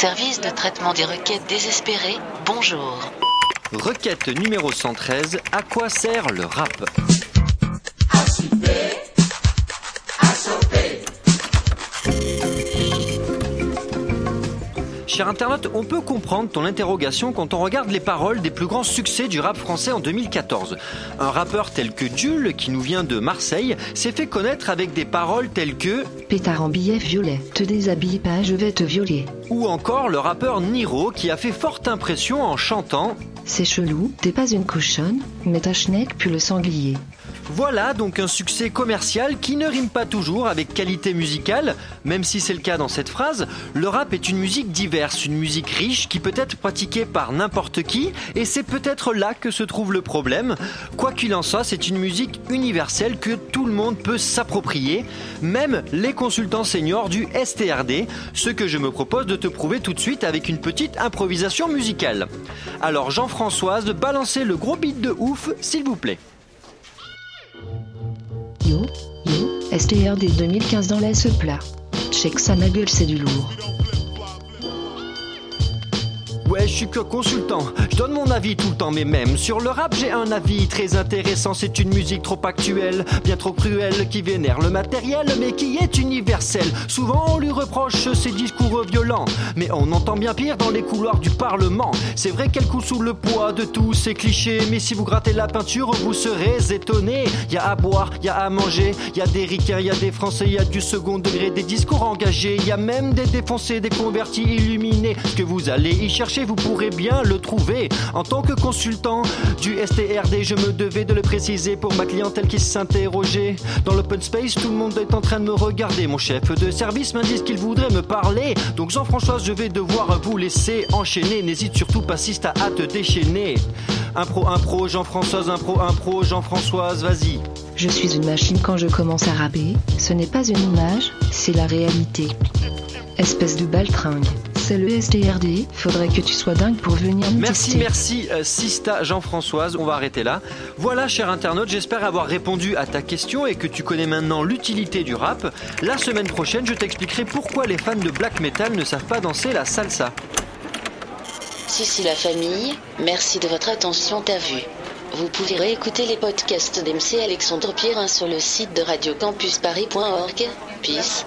Service de traitement des requêtes désespérées, bonjour. Requête numéro 113, à quoi sert le rap? Cher internaute, on peut comprendre ton interrogation quand on regarde les paroles des plus grands succès du rap français en 2014. Un rappeur tel que Jules, qui nous vient de Marseille, s'est fait connaître avec des paroles telles que Pétard en billet violet, te déshabille pas, je vais te violer. Ou encore le rappeur Niro, qui a fait forte impression en chantant C'est chelou, t'es pas une cochonne, mais ta schneck pue le sanglier. Voilà donc un succès commercial qui ne rime pas toujours avec qualité musicale, même si c'est le cas dans cette phrase. Le rap est une musique diverse, une musique riche qui peut être pratiquée par n'importe qui, et c'est peut-être là que se trouve le problème. Quoi qu'il en soit, c'est une musique universelle que tout le monde peut s'approprier, même les consultants seniors du STRD, ce que je me propose de te prouver tout de suite avec une petite improvisation musicale. Alors Jean-Françoise, balancez le gros beat de ouf, s'il vous plaît. Yo, yo, STRD 2015 dans laisse plat. Check ça ma gueule c'est du lourd. Je suis que consultant. Je donne mon avis tout le temps, mais même sur le rap, j'ai un avis très intéressant. C'est une musique trop actuelle, bien trop cruelle, qui vénère le matériel, mais qui est universelle. Souvent, on lui reproche ses discours violents, mais on entend bien pire dans les couloirs du Parlement. C'est vrai qu'elle coule sous le poids de tous ces clichés, mais si vous grattez la peinture, vous serez étonné. Y a à boire, y a à manger, y a des ricains, y a des Français, y a du second degré, des discours engagés, y a même des défoncés, des convertis illuminés. Que vous allez y chercher, vous pourrez bien le trouver. En tant que consultant du STRD, je me devais de le préciser pour ma clientèle qui s'interrogeait. Dans l'open space, tout le monde est en train de me regarder. Mon chef de service m'indique qu'il voudrait me parler. Donc Jean-François, je vais devoir vous laisser enchaîner. N'hésite surtout pas si t'as à te déchaîner. Impro, impro, Jean-Françoise, impro, impro, Jean-Françoise, vas-y. Je suis une machine quand je commence à rapper. Ce n'est pas une image, c'est la réalité. Espèce de baltringue. C'est le STRD, faudrait que tu sois dingue pour venir nous Merci, tester. merci euh, Sista Jean-Françoise. On va arrêter là. Voilà, cher internaute, j'espère avoir répondu à ta question et que tu connais maintenant l'utilité du rap. La semaine prochaine, je t'expliquerai pourquoi les fans de black metal ne savent pas danser la salsa. Si si la famille, merci de votre attention, t'as vu. Vous pouvez réécouter les podcasts d'MC Alexandre Pierrin sur le site de radiocampusparis.org. Peace.